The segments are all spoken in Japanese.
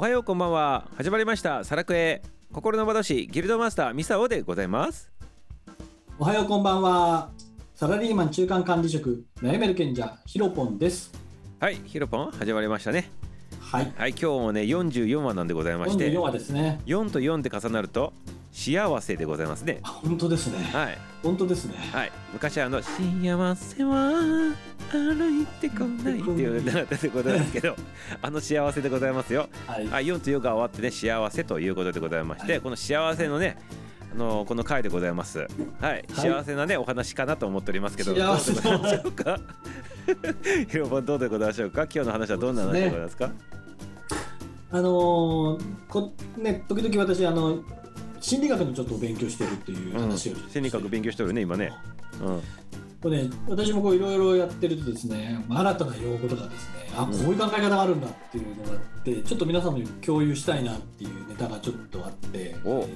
おはようこんばんは。始まりました。サラクエ心の窓師ギルドマスターミサオでございます。おはようこんばんは。サラリーマン中間管理職悩める賢者ヒロポンです。はいヒロポン。始まりましたね。はい。はい今日もね44話なんでございまして。44話ですね。4と4で重なると幸せでございますね。あ本当ですね。はい。本当ですね。はい。昔あの「幸せは歩いてこない」っていう歌だったでございますけどあの幸せでございますよ。はい。はい、4と4が終わってね幸せということでございまして、はい。この幸せのねあのこの回でございます。はい、幸せなねお話かなと思っておりますけど、幸せ。どうでございましょうか？ヒロポンどうでございましょうか？今日の話はどんな話でございますか？あのーこね時々私あの心理学のちょっとお勉強してるっていううん、話を、心理学勉強してるね今ね。うん、これね私もこういろいろやってるとですね新たな用語とかですねあこういう考え方があるんだっていうのがあってちょっと皆様に共有したいなっていうネタがちょっとあっておえー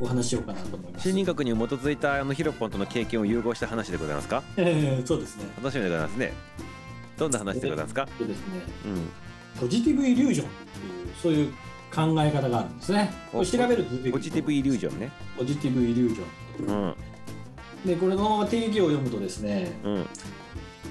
お話ししようかなと思います。心理学に基づいたあのヒロポンとの経験を融合した話でございますか？えーそうですね。楽しみでございますね。どんな話でございますか？でですね。うん、ポジティブイリュージョンっていうそういう考え方があるんですね。これ調べると出てくるポジティブイリュージョンね。ポジティブイリュージョン。うん、でこれの定義を読むとですねうん、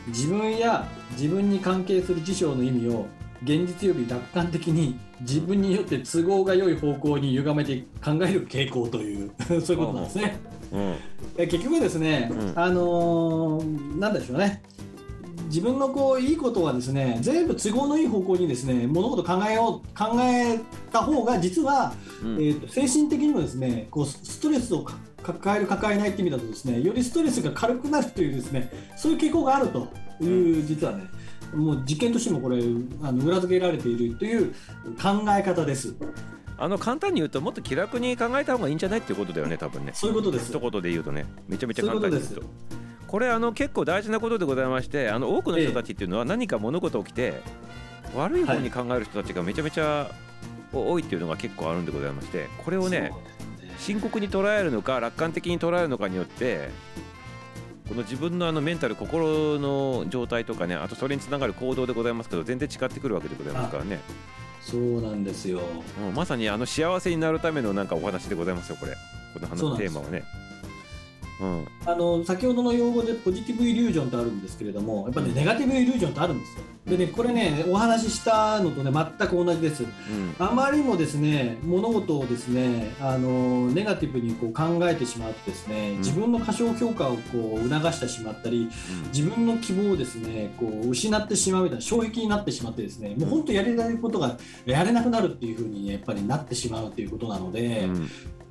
自分や自分に関係する事象の意味を現実より楽観的に自分によって都合が良い方向に歪めて考える傾向という そういうことなんですね。うん、え結局ですね、うんあのーなんでしょうね自分のこういいことはですね全部都合のいい方向にですね物事を考えよう考えた方が実は、うん。えー、と精神的にもですねこうストレスをか抱える抱えないって意味だとですねよりストレスが軽くなるというですねそういう傾向があるという、実はねもう実験としてもこれあの裏付けられているという考え方です。あの簡単に言うともっと気楽に考えた方がいいんじゃないっていうことだよね多分ね。そういうことです。一言で言うとねめちゃめちゃ簡単に言うと。そういうここれあの結構大事なことでございましてあの多くの人たちっていうのは何か物事起きて悪い方に考える人たちがめちゃめちゃ多いっていうのが結構あるんでございましてこれをね深刻に捉えるのか楽観的に捉えるのかによってこの自分のあのメンタル心の状態とかねあとそれにつながる行動でございますけど全然違ってくるわけでございますからね、そうなんですよ。うん、まさにあの幸せになるためのなんかお話でございますよこれ。この話そうなんですテーマはね。うん。あの先ほどの用語でポジティブイリュージョンってあるんですけれどもやっぱねネガティブイリュージョンってあるんですよでねこれねお話ししたのとね全く同じです。うん。あまりにもですね物事をですねあのネガティブにこう考えてしまうとですねん。自分の過小評価をこう促してしまったり自分の希望をですねこう失ってしまうみたいな衝撃になってしまってですねもう本当やりたいことがやれなくなるっていうふうにやっぱりなってしまうということなので、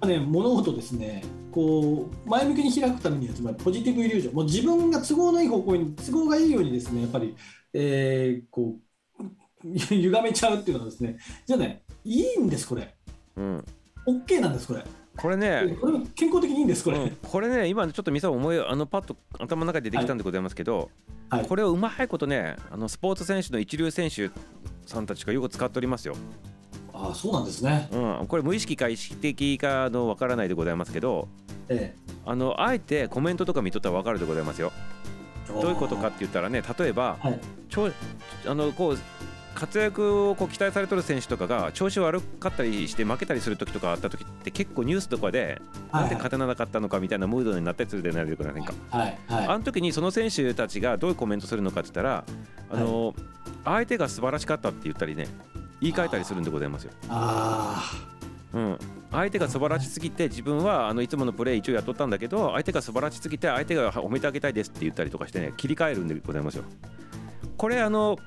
ね、物事ですねこう前向きに開くためにはつまりポジティブイリュージョン。もう自分が都合のいい方向に都合がいいようにですねやっぱり、えーこう 歪めちゃうっていうのはですねじゃあねいいんですこれ。うん、OK なんですこれ。これね、これ健康的にいいんですこれ、うん。これね今ちょっとミサ思いあのパッと頭の中で出てきたんでございますけど、はい。これをうまいことねあのスポーツ選手の一流選手さんたちがよく使っておりますよ。ああそうなんですね。うん、これ無意識か意識的かのわからないでございますけどえ。あのあえてコメントとか見とったらわかるでございますよ。えどういうことかって言ったらね例えばはい。あのこう活躍をこう期待されてる選手とかが調子悪かったりして負けたりする時とかあった時って結構ニュースとかでなんで勝てなかったのかみたいなムードになったりするでないでくださいか。はい。はい。あの時にその選手たちがどういうコメントするのかって言ったらあの、相手が素晴らしかったって言ったりね言い換えたりするんでございますよ。あうん、相手が素晴らしすぎて自分はあのいつものプレー一応やっとったんだけど相手が素晴らしすぎて相手が褒めてあげたいですって言ったりとかしてね切り替えるんでございますよ。これあの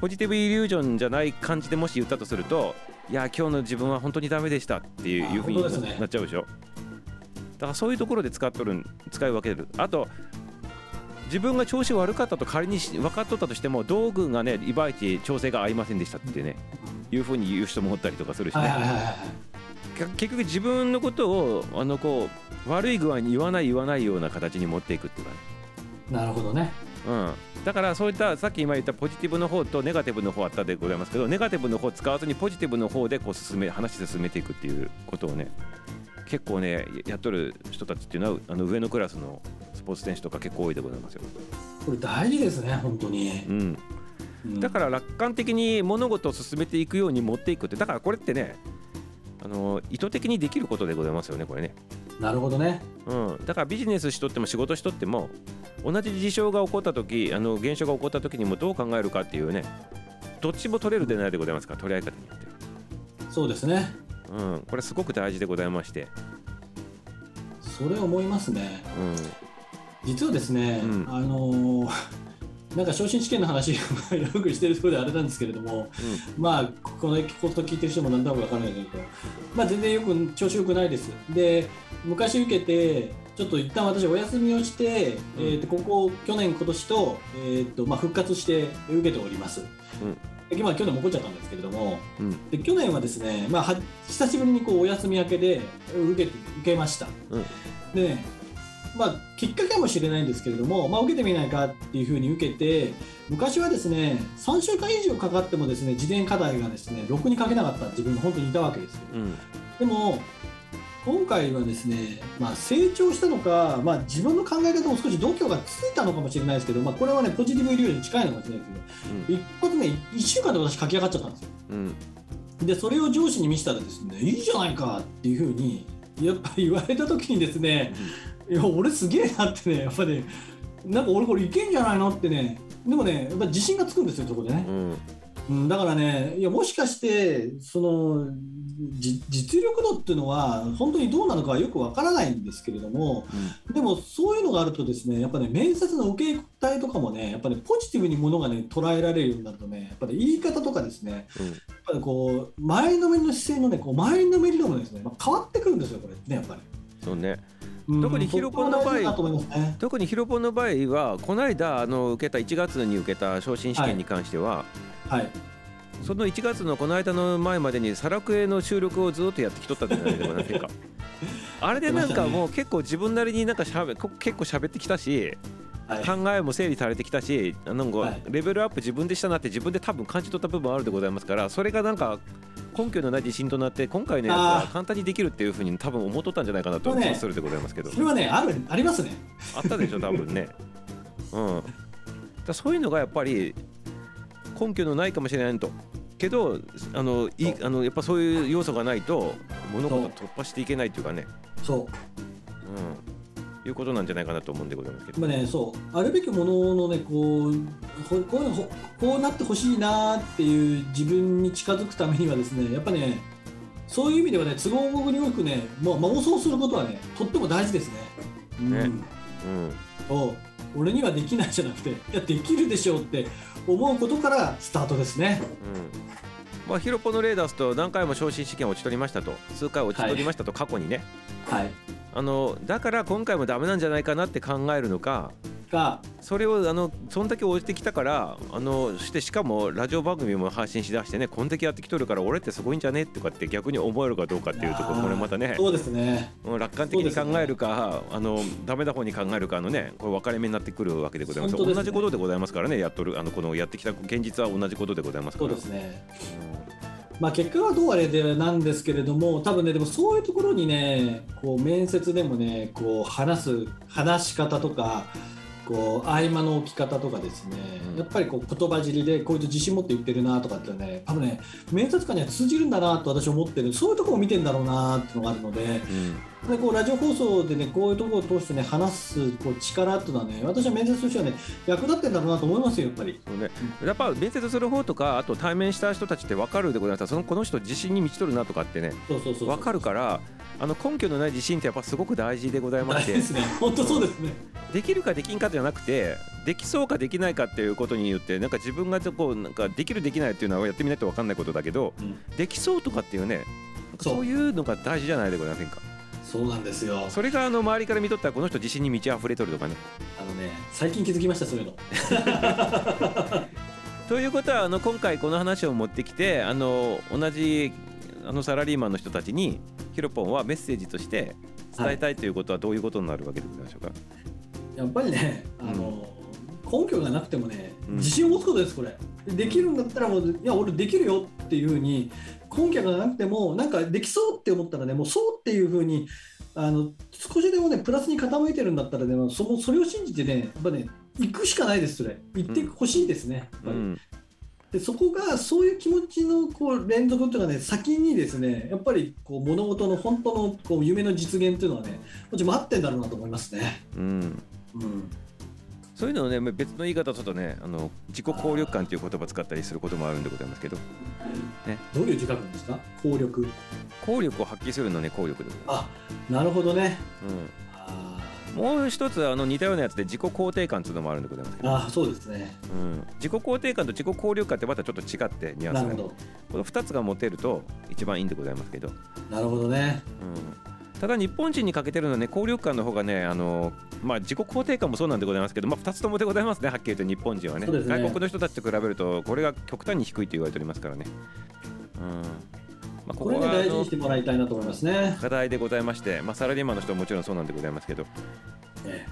ポジティブイリュージョンじゃない感じでもし言ったとするといや今日の自分は本当にダメでしたっていうふうになっちゃうでしょ。だからそういうところで使っとる使い分けるあと自分が調子悪かったと仮に分かっとったとしても道具がねいまいち調整が合いませんでしたってねいうふうに言う人もおったりとかするしね、結局自分のことをあのこう悪い具合に言わない言わないような形に持っていくっていうかね。なるほどね。うん、だからそういったさっき今言ったポジティブの方とネガティブの方あったでございますけどネガティブの方を使わずにポジティブの方でこう進め話進めていくっていうことをね結構ねやっとる人たちっていうのはあの上のクラスのスポーツ選手とか結構多いでございますよ。これ大事ですね本当に。うん、うん。だから楽観的に物事を進めていくように持っていくってだからこれってねあの意図的にできることでございますよねこれね、なるほどね。うん、だからビジネスしとっても仕事しとっても同じ事象が起こった時あの現象が起こった時にもどう考えるかっていうねどっちも取れるでないでございますから取り合い方によってそうですね。は、うん、これすごく大事でございまして、それ思いますね。うん、実はですね、うん。あのーなんか昇進試験の話よくしてるところであれなんですけれども、まあこのこと聞いてる人も何だろうか分からないけど、まあ全然よく調子よくないです。で昔受けてちょっと一旦私お休みをして、えー、とここ去年今年と,、えーとまあ、復活して受けております。でまあ去年も起こっちゃったんですけれども、うんうんで去年はですね、まあ、は久しぶりにこうお休み明けで受けて受けました。うんでね、まあ、きっかけかもしれないんですけれども、まあ、受けてみないかっていうふうに受けて昔はですね3週間以上かかってもですね事前課題がですねろくに書けなかった自分が本当にいたわけですよ。うんでも今回はですね、まあ、成長したのか、まあ、自分の考え方も少し度胸がついたのかもしれないですけど、まあ、これはねポジティブイリュージョンに近いのかもしれないですけど一発ね1週間で私書き上がっちゃったんですよ。うんでそれを上司に見せたらですねいいじゃないかっていうふうにやっぱり言われた時にですねいや俺すげえなってねやっぱねなんか俺これいけんじゃないのってねでもねやっぱ自信がつくんですよそこでね。う、ん。うん、だからねいやもしかしてそのじ実力度っていうのは本当にどうなのかはよくわからないんですけれどもでもそういうのがあるとですねやっぱね面接の受け答えとかもねやっぱり、ね、ポジティブにものがね捉えられるようになるとねやっぱり言い方とかですねうん。やっぱりこう前のめりの姿勢のねこう前のめり度もですね、まあ、変わってくるんですよこれねやっぱり。そうね。うん特にヒロポンの場合ね。特にヒロポンの場合はこの間あの受けた1月に受けた昇進試験に関しては、はい。その1月のこの間の前までにサラクエの収録をずっとやってきとったんじゃないでございませんか あれでなんかもう結構自分なりになんかしゃべこ結構喋ってきたしはい。考えも整理されてきたしなんかはいレベルアップ自分でしたなって自分で多分感じ取った部分あるでございますからそれがなんか根拠のない自信となって今回のやつあはー。簡単にできるっていうふうに多分思っとったんじゃないかなとそうるでございますけど。それはね、ある、ありますね。あったでしょ多分ね。うん。だそういうのがやっぱり根拠のないかもしれないと。けどあのいあのやっぱそういう要素がないと物事を突破していけないっていうかね。そう。うんいうことなんじゃないかなと思うんでございますけどまあね、そう。あるべきもののね、こう、ここうこうなってほしいなっていう自分に近づくためにはですね、やっぱね、そういう意味ではね、都合によくね、もう妄想することはね、とっても大事ですね。うんねうんそう俺にはできないじゃなくて、いや、できるでしょうって思うことからスタートですね。うんまあ、ヒロポのレーダースと何回も昇進試験を落ち取りましたと数回落ち取りましたと過去にね、はい。あのだから今回もダメなんじゃないかなって考えるのかが、それをあのそんだけ応じてきたからあのしてしかもラジオ番組も配信しだしてねこんだけやってきとるから俺ってすごいんじゃね？とかって逆に思えるかどうかっていうところこれまたね。そうですね。うん楽観的に考えるか、あのダメな方に考えるかのねこれ分かれ目になってくるわけでございますね。同じことでございますからねやっとるあのこのやってきた現実は同じことでございますから。そうですね。まあ、結果はどうあれでなんですけれども、多分ね、でもそういうところにね、こう面接でもね、こう話す話し方とか、こう合間の置き方とかですね、うん。やっぱりこう言葉尻でこういうと自信持って言ってるなとかってね、多分ね、面接官には通じるんだなと私は思ってる、そういうところを見てんだろうなっていうのがあるので、うんでこうラジオ放送でね、こういうところを通してね、話すこう力っていうのはね、私は面接としてはね、役立ってんだろうなと思いますよ、やっぱり。そうね、やっぱ面接する方とかあと対面した人たちって分かるでございますそのこの人自信に満ちとるなとかってねそうそうそうそう。分かるからあの根拠のない自信ってやっぱすごく大事でございまして。本当そうですね。できるかできんかじゃなくてできそうかできないかっていうことによってなんか自分がこうなんかできるできないっていうのはやってみないと分かんないことだけどできそうとかっていうねそういうのが大事じゃないでございませんか？そうなんですよ。それがあの周りから見とったらこの人自信に満ち溢れとるとかねあのね、最近気づきました、そういうの。ということはあの今回この話を持ってきてあの同じあのサラリーマンの人たちにヒロポンはメッセージとして伝えたいということはどういうことになるわけでございましょうか、やっぱりね、あの、根拠がなくてもね、うん自信を持つことです、これ。できるんだったらもう、いや、俺できるよっていうふうに、根拠がなくても、なんかできそうって思ったらね、もうそうっていうふうに、あの少しでもね、プラスに傾いてるんだったらね、そのそれを信じてね、やっぱね、行くしかないです、それ。行ってほしいですね、やっぱり。うんでそこがそういう気持ちのこう連続っていうのはね先にですねやっぱりこう物事の本当のこう夢の実現っていうのはねもちろん待ってんだろうなと思いますね。うんうんそういうのをね別の言い方をするとねあの自己効力感という言葉を使ったりすることもあるんでございますけど。どういう字書くんですか？効力。効力を発揮するのね効力であなるほどね。うん、もう一つあの似たようなやつで自己肯定感っていうのもあるんでございますけど、ーあーそうですね。うん、自己肯定感と自己効力感ってまたちょっと違ってニュアンスがこの2つが持てると一番いいんでございますけど、なるほどね。うん、ただ日本人に欠けてるのはね効力感の方がねあの、まあ、自己肯定感もそうなんでございますけど、まあ、2つともでございますねはっきり言うと日本人はね。ね。外国の人たちと比べるとこれが極端に低いと言われておりますからね、うん。まあ、ここれねこはあの大事にしてもらいたいなと思いますね。課題でございまして、まあ、サラリーマンの人はもちろんそうなんでございますけど、え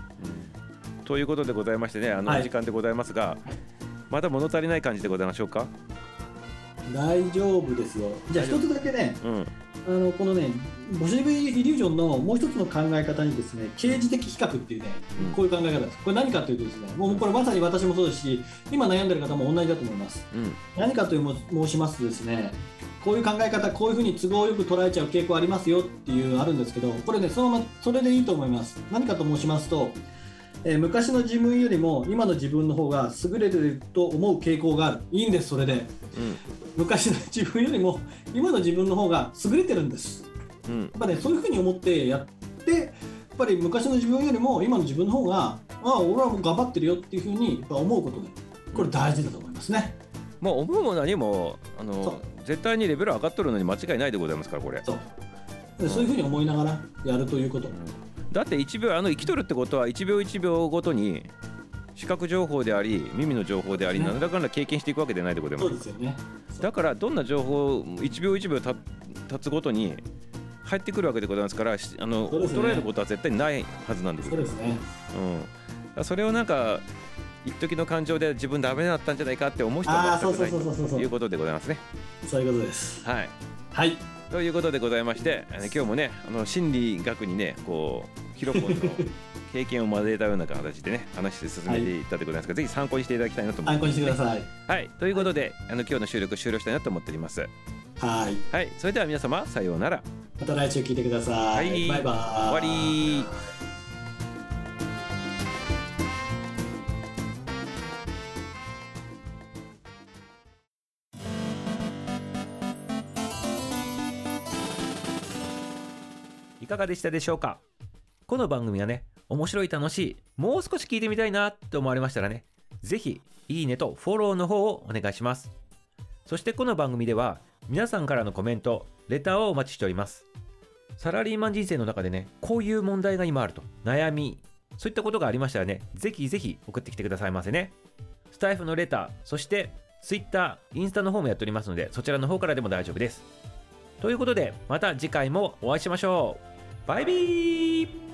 うん。ということでございましてねあの時間でございますが、まだ物足りない感じでございましょうか、え大丈夫ですよ。じゃあ一つだけねうんあのこのねボシェビイリュージョンのもう一つの考え方にですね刑事的比較っていうねうんこういう考え方です。これ何かというとですねもうこれまさに私もそうですし今悩んでる方も同じだと思います。うん何かというも申しますとですねこういう考え方こういうふうに都合よく捉えちゃう傾向ありますよっていうあるんですけどこれねそのままそれでいいと思います何かと申しますと、えー昔の自分よりも今の自分の方が優れてると思う傾向がある。いいんですそれで。うん。昔の自分よりも今の自分の方が優れてるんです。うん。やっぱねそういうふうに思ってやってやっぱり昔の自分よりも今の自分の方がああ俺はもう頑張ってるよっていうふうにやっぱ思うことでこれ大事だと思いますね。まあ思うも何もあそのう。絶対にレベル上がっとるのに間違いないでございますからこれ。そう。でそういうふうに思いながらやるということ、だって1秒あの生きとるってことは1秒1秒ごとに視覚情報であり耳の情報でありね。何らかの経験していくわけでないでございまそうですよね。すだからどんな情報1秒1秒た経つごとに入ってくるわけでございますからしあの衰えることは絶対ないはずなんです。よそうですね。うん、それをなんか一時の感情で自分ダメだったんじゃないかって思う人はああそう全くないそうそうそうそうということでございますね。そういうことです。はい。はいということでございまして、今日もね、あの心理学にね、こう、ヒロポンの経験を交えたような形でね、話して進めていったでございますが、ぜひ参考にしていただきたいなと思います。参考にしてください。はい、ということで、あの今日の収録終了したいなと思っております。はい。はい、それでは皆様、さようなら。また来週聞いてください、はい。バイバイ。終わりかがでしたでしょうか？この番組はね、面白い楽しい、もう少し聞いてみたいなと思われましたらね、ぜひ、いいねとフォローの方をお願いします。そしてこの番組では、皆さんからのコメント、レターをお待ちしております。サラリーマン人生の中でね、こういう問題が今あると、悩み、そういったことがありましたらね、ぜひぜひ送ってきてくださいませね。スタイフのレター、そして Twitter、インスタの方もやっておりますので、そちらの方からでも大丈夫です。ということで、また次回もお会いしましょう。バイビー